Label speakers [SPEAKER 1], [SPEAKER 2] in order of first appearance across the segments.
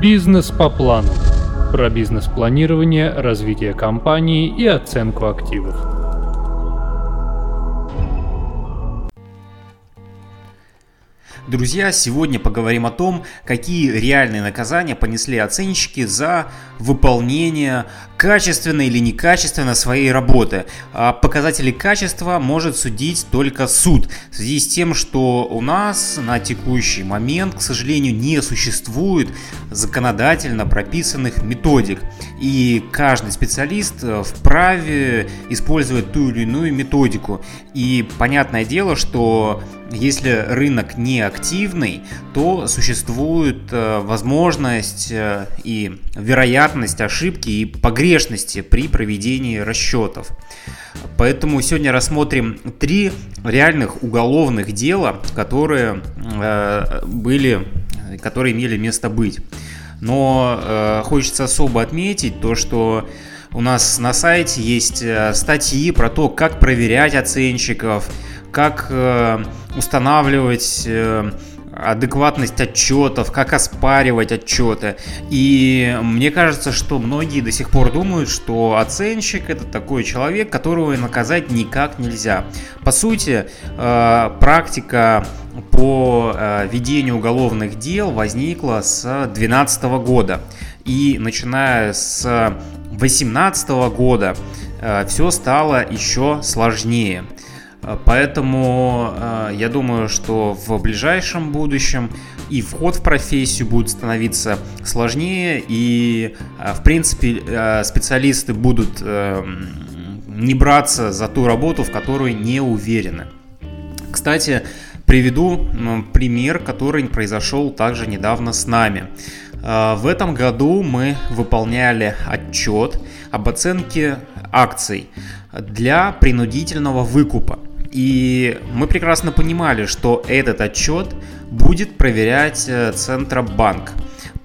[SPEAKER 1] Бизнес по плану. Про бизнес-планирование, развитие компании и оценку активов.
[SPEAKER 2] Друзья, сегодня поговорим о том, какие реальные наказания понесли оценщики за выполнение качественно или некачественно своей работы. А показатели качества может судить только суд, в связи с тем, что у нас на текущий момент, к сожалению, не существует законодательно прописанных методик. И каждый специалист э, вправе использовать ту или иную методику. И понятное дело, что если рынок не активный, то существует э, возможность э, и вероятность ошибки и погрешности при проведении расчетов. Поэтому сегодня рассмотрим три реальных уголовных дела, которые э, были, которые имели место быть. Но хочется особо отметить то, что у нас на сайте есть статьи про то, как проверять оценщиков, как э, устанавливать э, адекватность отчетов, как оспаривать отчеты. И мне кажется, что многие до сих пор думают, что оценщик это такой человек, которого наказать никак нельзя. По сути, э, практика по ведению уголовных дел возникла с 2012 года. И начиная с 2018 года все стало еще сложнее. Э, поэтому э, я думаю, что в ближайшем будущем и вход в профессию будет становиться сложнее, и, э, в принципе, специалисты будут не браться за ту работу, в которой не уверены. Кстати, приведу пример, который произошел также недавно с нами. В этом году мы выполняли отчет об оценке акций для принудительного выкупа. И мы прекрасно понимали, что этот отчет будет проверять э, Центробанк.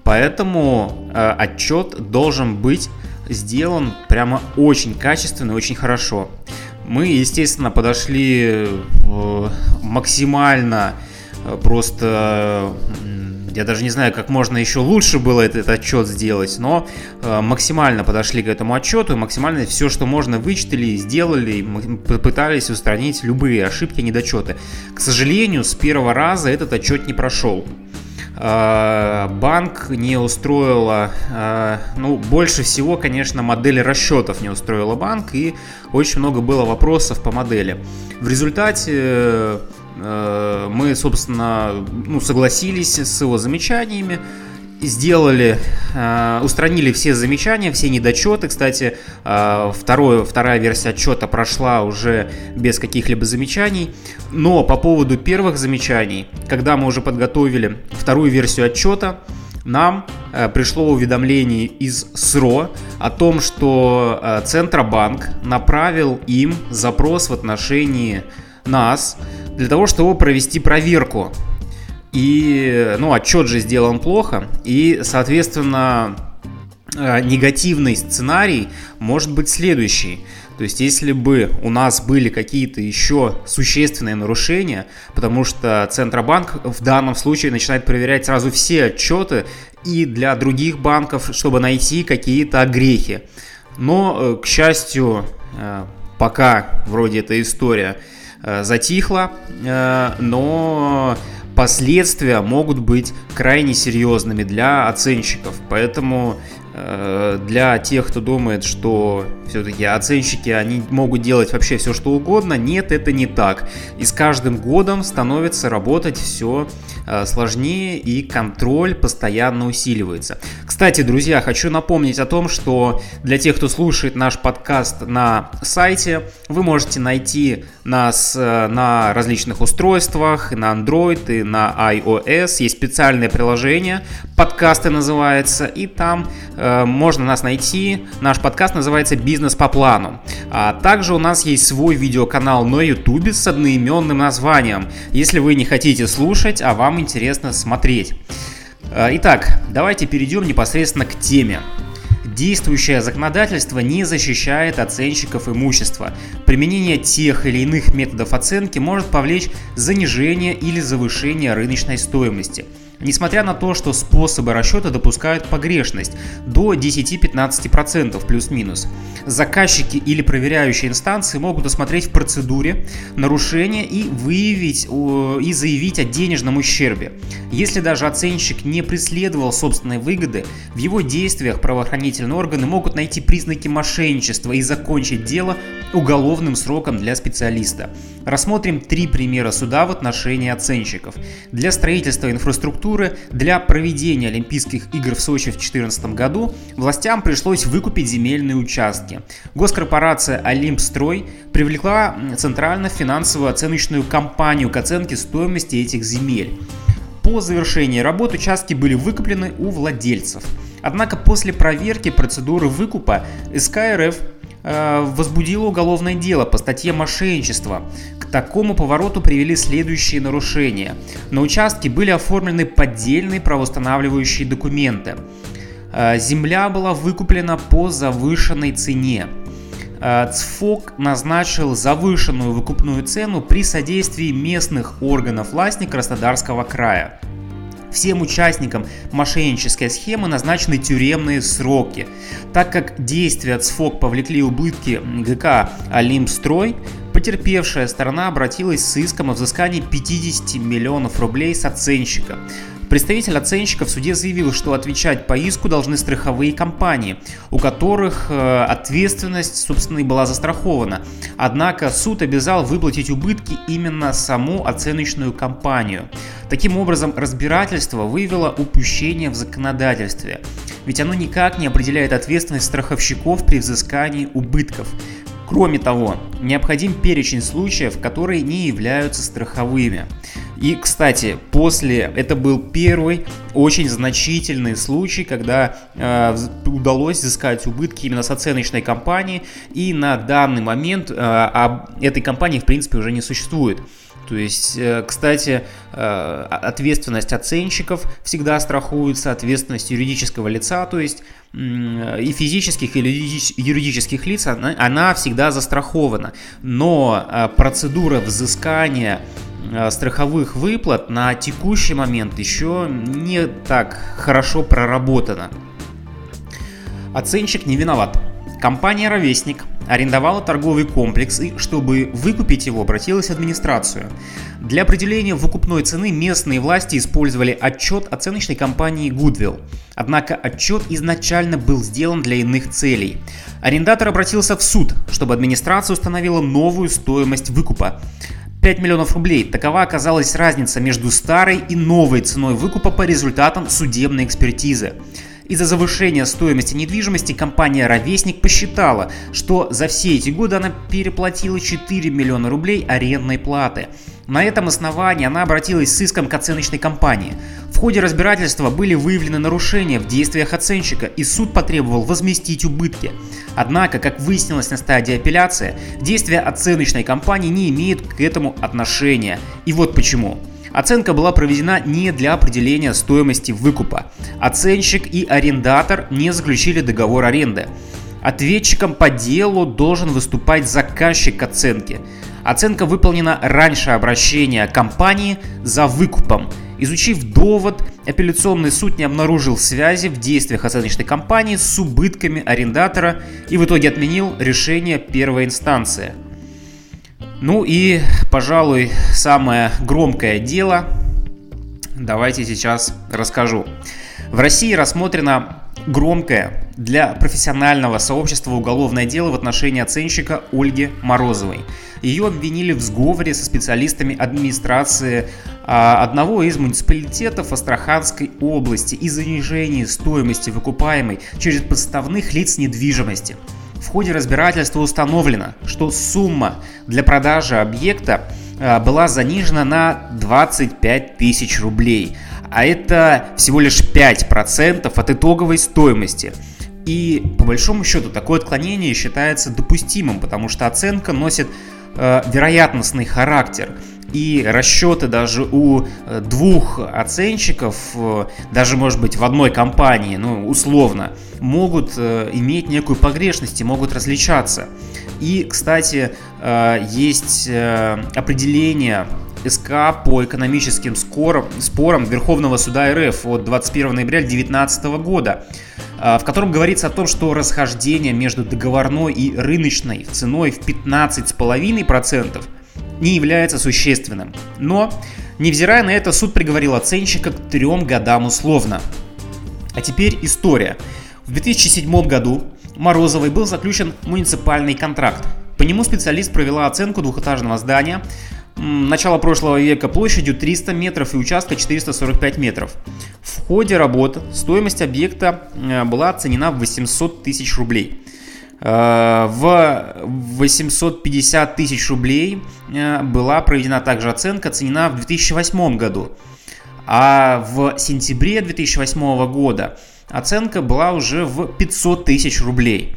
[SPEAKER 2] Поэтому э, отчет должен быть сделан прямо очень качественно, очень хорошо. Мы, естественно, подошли э, максимально просто я даже не знаю, как можно еще лучше было этот, отчет сделать, но э, максимально подошли к этому отчету, максимально все, что можно, вычитали, сделали, попытались устранить любые ошибки, недочеты. К сожалению, с первого раза этот отчет не прошел. Э, банк не устроила, э, ну, больше всего, конечно, модель расчетов не устроила банк, и очень много было вопросов по модели. В результате Э, мы, собственно, ну, согласились с его замечаниями, сделали, э, устранили все замечания, все недочеты. Кстати, э, второе, вторая версия отчета прошла уже без каких-либо замечаний. Но по поводу первых замечаний, когда мы уже подготовили вторую версию отчета, нам пришло уведомление из СРО о том, что Центробанк направил им запрос в отношении нас для того, чтобы провести проверку. И, ну, отчет же сделан плохо, и, соответственно, э, негативный сценарий может быть следующий. То есть, если бы у нас были какие-то еще существенные нарушения, потому что Центробанк в данном случае начинает проверять сразу все отчеты и для других банков, чтобы найти какие-то огрехи. Но, э, к счастью, э, пока вроде эта история Э, затихло, э, но последствия могут быть крайне серьезными для оценщиков. Поэтому Э, для тех, кто думает, что все-таки оценщики, они могут делать вообще все, что угодно, нет, это не так. И с каждым годом становится работать все сложнее, и контроль постоянно усиливается. Кстати, друзья, хочу напомнить о том, что для тех, кто слушает наш подкаст на сайте, вы можете найти нас э, на различных устройствах, на Android и на iOS. Есть специальное приложение, подкасты называется, и там Э, можно нас найти. Наш подкаст называется «Бизнес по плану». А также у нас есть свой видеоканал на YouTube с одноименным названием, если вы не хотите слушать, а вам интересно смотреть. Э, итак, давайте перейдем непосредственно к теме. Действующее законодательство не защищает оценщиков имущества. Применение тех или иных методов оценки может повлечь занижение или завышение рыночной стоимости – Несмотря на то, что способы расчета допускают погрешность до 10-15% плюс-минус, заказчики или проверяющие инстанции могут осмотреть в процедуре нарушение и выявить и заявить о денежном ущербе. Если даже оценщик не преследовал собственной выгоды, в его действиях правоохранительные органы могут найти признаки мошенничества и закончить дело уголовным сроком для специалиста. Рассмотрим три примера суда в отношении оценщиков. Для строительства инфраструктуры, для проведения Олимпийских игр в Сочи в 2014 году властям пришлось выкупить земельные участки. Госкорпорация «Олимпстрой» привлекла центрально-финансовую оценочную компанию к оценке стоимости этих земель. По завершении работ участки были выкуплены у владельцев. Однако после проверки процедуры выкупа СК РФ Э, возбудило уголовное дело по статье мошенничества. К такому повороту привели следующие нарушения. На участке были оформлены поддельные правоустанавливающие документы. Э, земля была выкуплена по завышенной цене. Э, ЦФОК назначил завышенную выкупную цену при содействии местных органов власти Краснодарского края. Всем участникам мошеннической схемы назначены тюремные сроки. Так как действия ЦФОК повлекли убытки ГК «Олимпстрой», потерпевшая сторона обратилась с иском о взыскании 50 миллионов рублей с оценщика. Представитель оценщика в суде заявил, что отвечать по иску должны страховые компании, у которых э, ответственность, собственно, и была застрахована. Однако суд обязал выплатить убытки именно саму оценочную компанию. Таким образом, разбирательство выявило упущение в законодательстве, ведь оно никак не определяет ответственность страховщиков при взыскании убытков. Кроме того, необходим перечень случаев, которые не являются страховыми. И, кстати, после это был первый очень значительный случай, когда э, удалось взыскать убытки именно с оценочной компании, и на данный момент э, об этой компании в принципе уже не существует. То есть, э, кстати, э, ответственность оценщиков всегда страхуется, ответственность юридического лица, то есть и физических, и юридических лиц, она, она всегда застрахована. Но э, процедура взыскания страховых выплат на текущий момент еще не так хорошо проработана. Оценщик не виноват. Компания «Ровесник» арендовала торговый комплекс и, чтобы выкупить его, обратилась в администрацию. Для определения выкупной цены местные власти использовали отчет оценочной компании Goodwill. Однако отчет изначально был сделан для иных целей. Арендатор обратился в суд, чтобы администрация установила новую стоимость выкупа. 5 миллионов рублей. Такова оказалась разница между старой и новой ценой выкупа по результатам судебной экспертизы. Из-за завышения стоимости недвижимости компания «Ровесник» посчитала, что за все эти годы она переплатила 4 миллиона рублей арендной платы. На этом основании она обратилась с иском к оценочной компании. В ходе разбирательства были выявлены нарушения в действиях оценщика, и суд потребовал возместить убытки. Однако, как выяснилось на стадии апелляции, действия оценочной компании не имеют к этому отношения. И вот почему. Оценка была проведена не для определения стоимости выкупа. Оценщик и арендатор не заключили договор аренды. Ответчиком по делу должен выступать заказчик оценки. Оценка выполнена раньше обращения компании за выкупом. Изучив довод, апелляционный суд не обнаружил связи в действиях оценочной компании с убытками арендатора и в итоге отменил решение первой инстанции. Ну и, пожалуй, самое громкое дело, давайте сейчас расскажу. В России рассмотрено громкое для профессионального сообщества уголовное дело в отношении оценщика Ольги Морозовой. Ее обвинили в сговоре со специалистами администрации а, одного из муниципалитетов Астраханской области и занижении стоимости выкупаемой через подставных лиц недвижимости – в ходе разбирательства установлено, что сумма для продажи объекта а, была занижена на 25 тысяч рублей, а это всего лишь 5% от итоговой стоимости. И по большому счету такое отклонение считается допустимым, потому что оценка носит э, вероятностный характер и расчеты даже у э, двух оценщиков, э, даже может быть в одной компании, ну условно, могут иметь некую погрешность и могут различаться. И, кстати, есть определение СК по экономическим скорам, спорам Верховного суда РФ от 21 ноября 2019 года, а, в котором говорится о том, что расхождение между договорной и рыночной ценой в 15,5% не является существенным. Но, невзирая на это, суд приговорил оценщика к трем годам условно. А теперь история. В 2007 году Морозовой был заключен муниципальный контракт. По нему специалист провела оценку двухэтажного здания начала прошлого века площадью 300 метров и участка 445 метров. В ходе работы стоимость объекта э, была оценена в 800 тысяч рублей. Э, в 850 тысяч рублей э, была проведена также оценка, оценена в 2008 году. А в сентябре 2008 года оценка была уже в 500 тысяч рублей.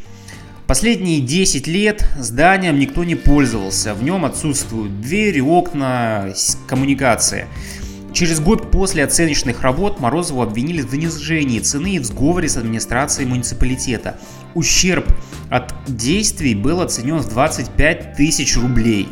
[SPEAKER 2] Последние 10 лет зданием никто не пользовался, в нем отсутствуют двери, окна, коммуникация. Через год после оценочных работ Морозову обвинили в занижении цены и в сговоре с администрацией муниципалитета. Ущерб от действий был оценен в 25 тысяч рублей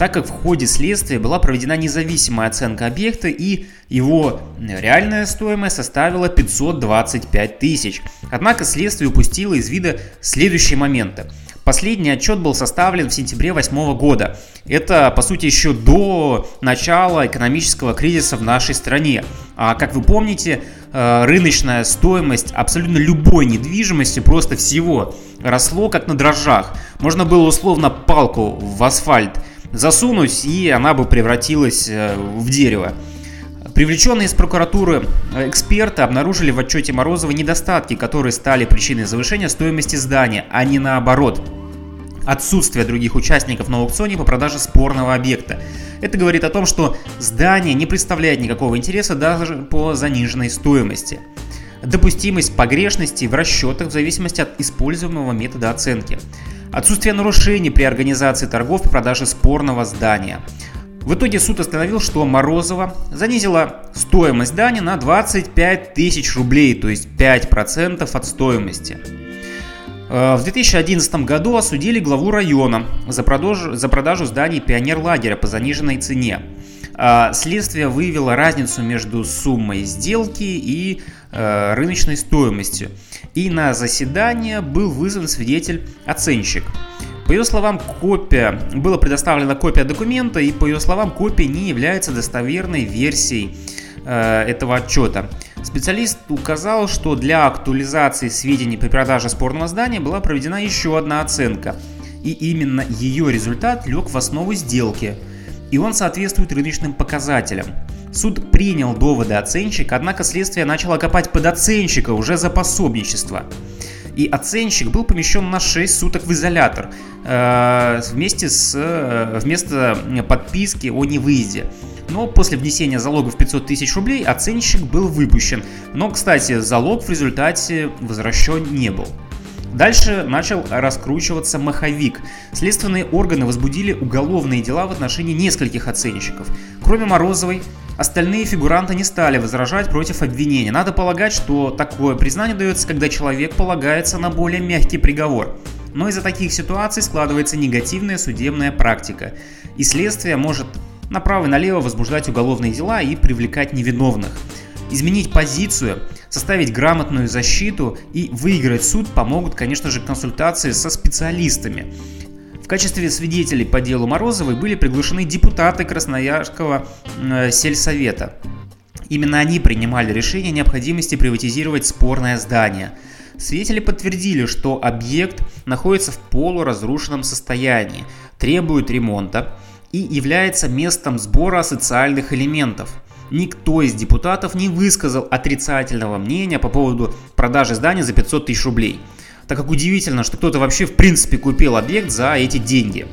[SPEAKER 2] так как в ходе следствия была проведена независимая оценка объекта и его реальная стоимость составила 525 тысяч. Однако следствие упустило из вида следующие моменты. Последний отчет был составлен в сентябре 2008 года. Это, по сути, еще до начала экономического кризиса в нашей стране. А как вы помните, э, рыночная стоимость абсолютно любой недвижимости, просто всего, росло как на дрожжах. Можно было условно палку в асфальт засунуть, и она бы превратилась э, в дерево. Привлеченные из прокуратуры э, эксперты обнаружили в отчете Морозова недостатки, которые стали причиной завышения стоимости здания, а не наоборот. Отсутствие других участников на аукционе по продаже спорного объекта. Это говорит о том, что здание не представляет никакого интереса даже по заниженной стоимости. Допустимость погрешности в расчетах в зависимости от используемого метода оценки. Отсутствие нарушений при организации торгов по продаже спорного здания. В итоге суд установил, что Морозова занизила стоимость здания на 25 тысяч рублей, то есть 5% от стоимости. Э, в 2011 году осудили главу района за продажу, за продажу зданий пионерлагеря по заниженной цене. Э, следствие выявило разницу между суммой сделки и э, рыночной стоимостью и на заседание был вызван свидетель-оценщик. По ее словам, копия, была предоставлена копия документа, и по ее словам, копия не является достоверной версией э, этого отчета. Специалист указал, что для актуализации сведений при продаже спорного здания была проведена еще одна оценка, и именно ее результат лег в основу сделки, и он соответствует рыночным показателям. Суд принял доводы оценщика, однако следствие начало копать под оценщика уже за пособничество. И оценщик был помещен на 6 суток в изолятор э, вместе с, э, вместо подписки о невыезде. Но после внесения залога в 500 тысяч рублей оценщик был выпущен. Но, кстати, залог в результате возвращен не был. Дальше начал раскручиваться маховик. Следственные органы возбудили уголовные дела в отношении нескольких оценщиков. Кроме Морозовой, остальные фигуранты не стали возражать против обвинения. Надо полагать, что такое признание дается, когда человек полагается на более мягкий приговор. Но из-за таких ситуаций складывается негативная судебная практика. И следствие может направо и налево возбуждать уголовные дела и привлекать невиновных. Изменить позицию, составить грамотную защиту и выиграть суд помогут, конечно же, консультации со специалистами. В качестве свидетелей по делу Морозовой были приглашены депутаты Красноярского э, сельсовета. Именно они принимали решение необходимости приватизировать спорное здание. Свидетели подтвердили, что объект находится в полуразрушенном состоянии, требует ремонта и является местом сбора социальных элементов – никто из депутатов не высказал отрицательного мнения по поводу продажи здания за 500 тысяч рублей. Так как удивительно, что кто-то вообще в принципе купил объект за эти деньги.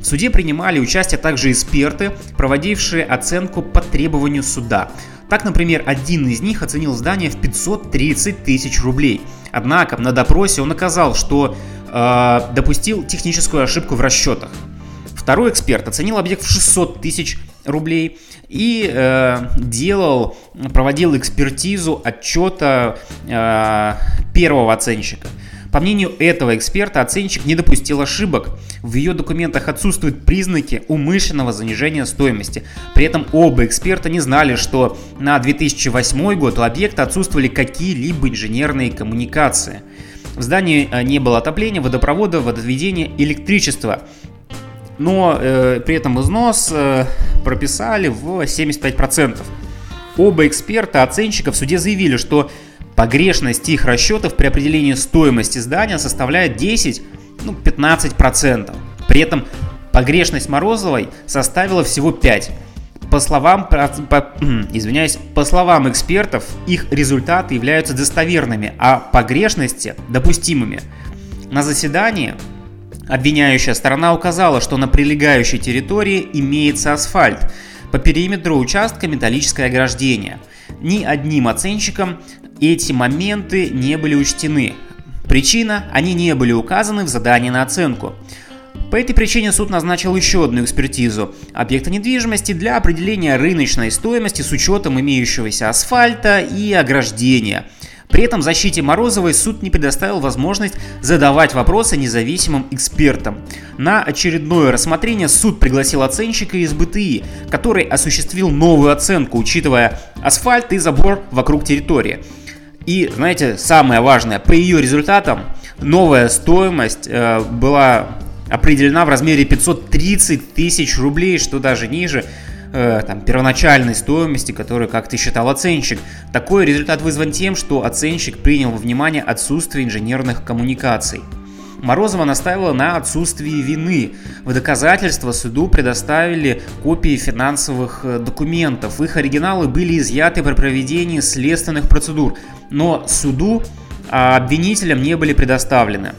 [SPEAKER 2] В суде принимали участие также эксперты, проводившие оценку по требованию суда. Так, например, один из них оценил здание в 530 тысяч рублей. Однако на допросе он оказал, что э, допустил техническую ошибку в расчетах. Второй эксперт оценил объект в 600 тысяч рублей и э, делал, проводил экспертизу отчета э, первого оценщика. По мнению этого эксперта, оценщик не допустил ошибок. В ее документах отсутствуют признаки умышленного занижения стоимости. При этом оба эксперта не знали, что на 2008 год у объекта отсутствовали какие-либо инженерные коммуникации. В здании э, не было отопления, водопровода, водоотведения, электричества. Но э, при этом износ э, прописали в 75%. Оба эксперта, оценщика в суде заявили, что Погрешность их расчетов при определении стоимости здания составляет 10, ну, 15%. При этом погрешность Морозовой составила всего 5. По словам, по, извиняюсь, по словам экспертов, их результаты являются достоверными, а погрешности допустимыми. На заседании обвиняющая сторона указала, что на прилегающей территории имеется асфальт, по периметру участка металлическое ограждение. Ни одним оценщиком эти моменты не были учтены. Причина – они не были указаны в задании на оценку. По этой причине суд назначил еще одну экспертизу объекта недвижимости для определения рыночной стоимости с учетом имеющегося асфальта и ограждения – при этом защите Морозовой суд не предоставил возможность задавать вопросы независимым экспертам. На очередное рассмотрение суд пригласил оценщика из БТИ, который осуществил новую оценку, учитывая асфальт и забор вокруг территории. И, знаете, самое важное, по ее результатам новая стоимость э, была определена в размере 530 тысяч рублей, что даже ниже э, там, первоначальной стоимости, которую как-то считал оценщик. Такой результат вызван тем, что оценщик принял во внимание отсутствие инженерных коммуникаций. Морозова настаивала на отсутствии вины. В доказательство суду предоставили копии финансовых э, документов. Их оригиналы были изъяты при проведении следственных процедур, но суду а обвинителям не были предоставлены.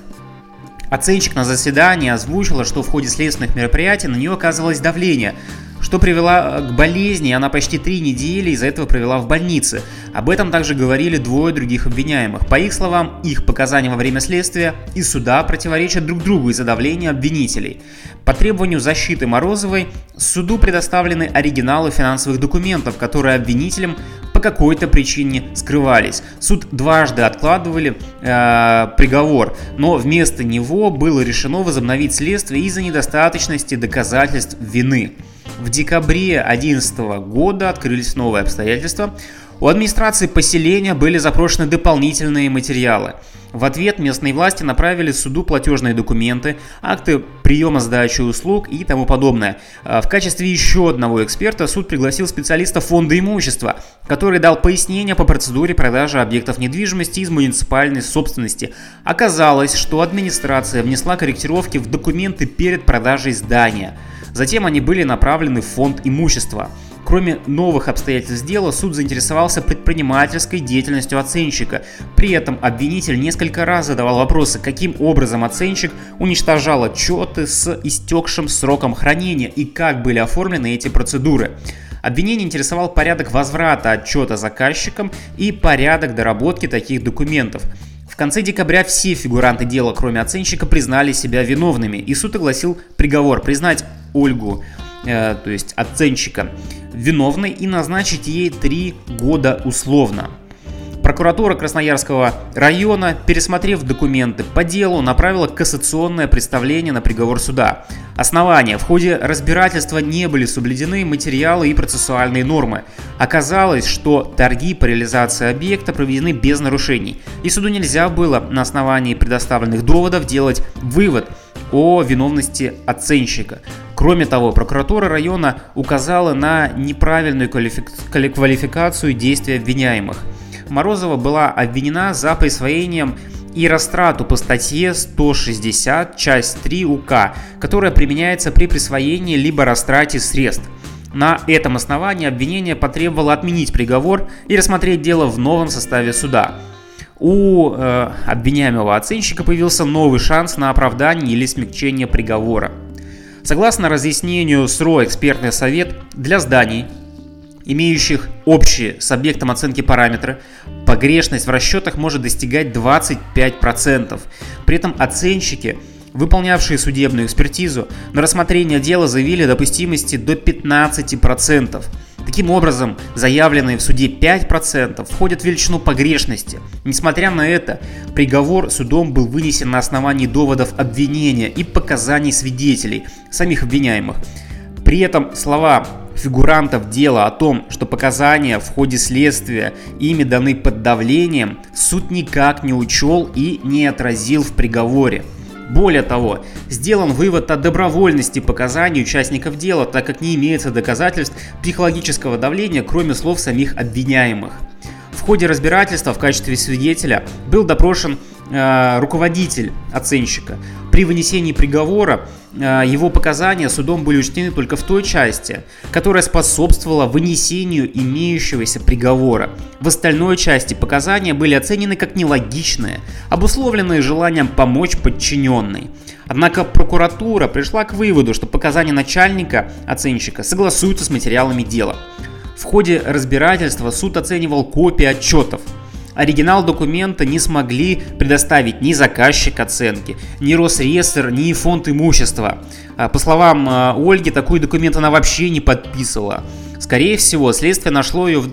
[SPEAKER 2] Оценщик на заседании озвучила, что в ходе следственных мероприятий на нее оказывалось давление, что привело э, к болезни, она почти три недели из-за этого провела в больнице. Об этом также говорили двое других обвиняемых. По их словам, их показания во время следствия и суда противоречат друг другу из-за давления обвинителей. По требованию защиты Морозовой суду предоставлены оригиналы финансовых документов, которые обвинителям по какой-то причине скрывались. Суд дважды откладывали э, приговор, но вместо него было решено возобновить следствие из-за недостаточности доказательств вины. В декабре 2011 года открылись новые обстоятельства. У администрации поселения были запрошены дополнительные материалы. В ответ местные власти направили суду платежные документы, акты приема сдачи услуг и тому подобное. А в качестве еще одного эксперта суд пригласил специалиста фонда имущества, который дал пояснение по процедуре продажи объектов недвижимости из муниципальной собственности. Оказалось, что администрация внесла корректировки в документы перед продажей здания – Затем они были направлены в фонд имущества. Кроме новых обстоятельств дела, суд заинтересовался предпринимательской деятельностью оценщика. При этом обвинитель несколько раз задавал вопросы, каким образом оценщик уничтожал отчеты с истекшим сроком хранения и как были оформлены эти процедуры. Обвинение интересовал порядок возврата отчета заказчикам и порядок доработки таких документов. В конце декабря все фигуранты дела, кроме оценщика, признали себя виновными, и суд огласил приговор признать Ольгу, э, то есть оценщика, виновной и назначить ей три года условно. Прокуратура Красноярского района, пересмотрев документы по делу, направила кассационное представление на приговор суда. Основания. В ходе разбирательства не были соблюдены материалы и процессуальные нормы. Оказалось, что торги по реализации объекта проведены без нарушений, и суду нельзя было на основании предоставленных доводов делать вывод о виновности оценщика. Кроме того, прокуратура района указала на неправильную квалификацию действий обвиняемых. Морозова была обвинена за присвоением и растрату по статье 160, часть 3 УК, которая применяется при присвоении либо растрате средств. На этом основании обвинение потребовало отменить приговор и рассмотреть дело в новом составе суда. У э, обвиняемого оценщика появился новый шанс на оправдание или смягчение приговора. Согласно разъяснению СРО «Экспертный совет» для зданий, имеющих общие с объектом оценки параметры, погрешность в расчетах может достигать 25%. При этом оценщики, выполнявшие судебную экспертизу, на рассмотрение дела заявили о допустимости до 15%. Таким образом, заявленные в суде 5% входят в величину погрешности. Несмотря на это, приговор судом был вынесен на основании доводов обвинения и показаний свидетелей, самих обвиняемых. При этом слова фигурантов дела о том, что показания в ходе следствия ими даны под давлением, суд никак не учел и не отразил в приговоре. Более того, сделан вывод о добровольности показаний участников дела, так как не имеется доказательств психологического давления, кроме слов самих обвиняемых. В ходе разбирательства в качестве свидетеля был допрошен э, руководитель оценщика. При вынесении приговора э, его показания судом были учтены только в той части, которая способствовала вынесению имеющегося приговора. В остальной части показания были оценены как нелогичные, обусловленные желанием помочь подчиненной. Однако прокуратура пришла к выводу, что показания начальника оценщика согласуются с материалами дела. В ходе разбирательства суд оценивал копии отчетов – Оригинал документа не смогли предоставить ни заказчик оценки, ни Росреестр, ни фонд имущества. А, по словам а, Ольги, такой документ она вообще не подписывала. Скорее всего, следствие нашло ее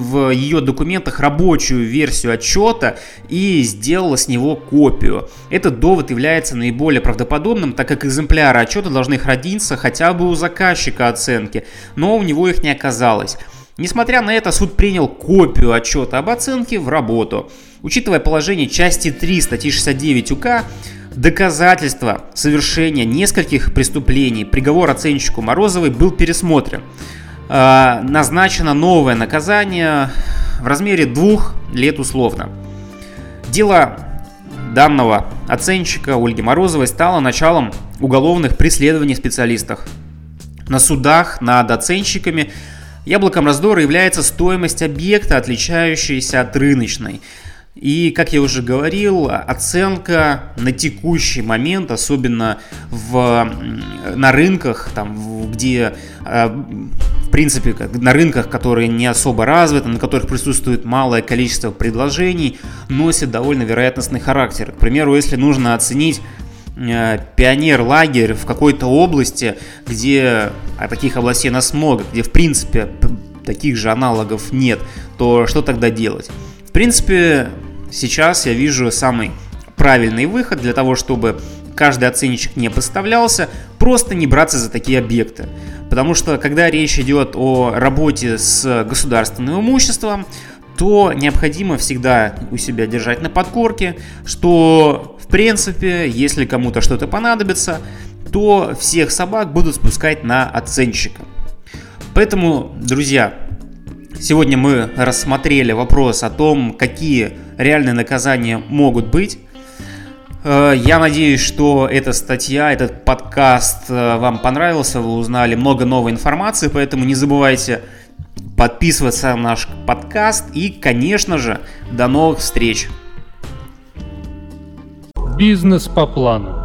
[SPEAKER 2] в ее документах рабочую версию отчета и сделала с него копию. Этот довод является наиболее правдоподобным, так как экземпляры отчета должны храниться хотя бы у заказчика оценки, но у него их не оказалось. Несмотря на это, суд принял копию отчета об оценке в работу. Учитывая положение части 3 статьи 69 УК, доказательства совершения нескольких преступлений приговор оценщику Морозовой был пересмотрен. Э, назначено новое наказание в размере двух лет условно. Дело данного оценщика Ольги Морозовой стало началом уголовных преследований специалистов. На судах над оценщиками Яблоком раздора является стоимость объекта, отличающаяся от рыночной. И, как я уже говорил, оценка на текущий момент, особенно в, на рынках, там, где, э, в принципе, на рынках, которые не особо развиты, на которых присутствует малое количество предложений, носит довольно вероятностный характер. К примеру, если нужно оценить пионер-лагерь в какой-то области, где, а таких областей нас много, где в принципе таких же аналогов нет, то что тогда делать? В принципе, сейчас я вижу самый правильный выход для того, чтобы каждый оценщик не подставлялся, просто не браться за такие объекты. Потому что, когда речь идет о работе с государственным имуществом, то необходимо всегда у себя держать на подкорке, что принципе, если кому-то что-то понадобится, то всех собак будут спускать на оценщика. Поэтому, друзья, сегодня мы рассмотрели вопрос о том, какие реальные наказания могут быть. Э, я надеюсь, что эта статья, этот подкаст э, вам понравился, вы узнали много новой информации, поэтому не забывайте подписываться на наш подкаст и, конечно же, до новых встреч.
[SPEAKER 1] Бизнес по плану.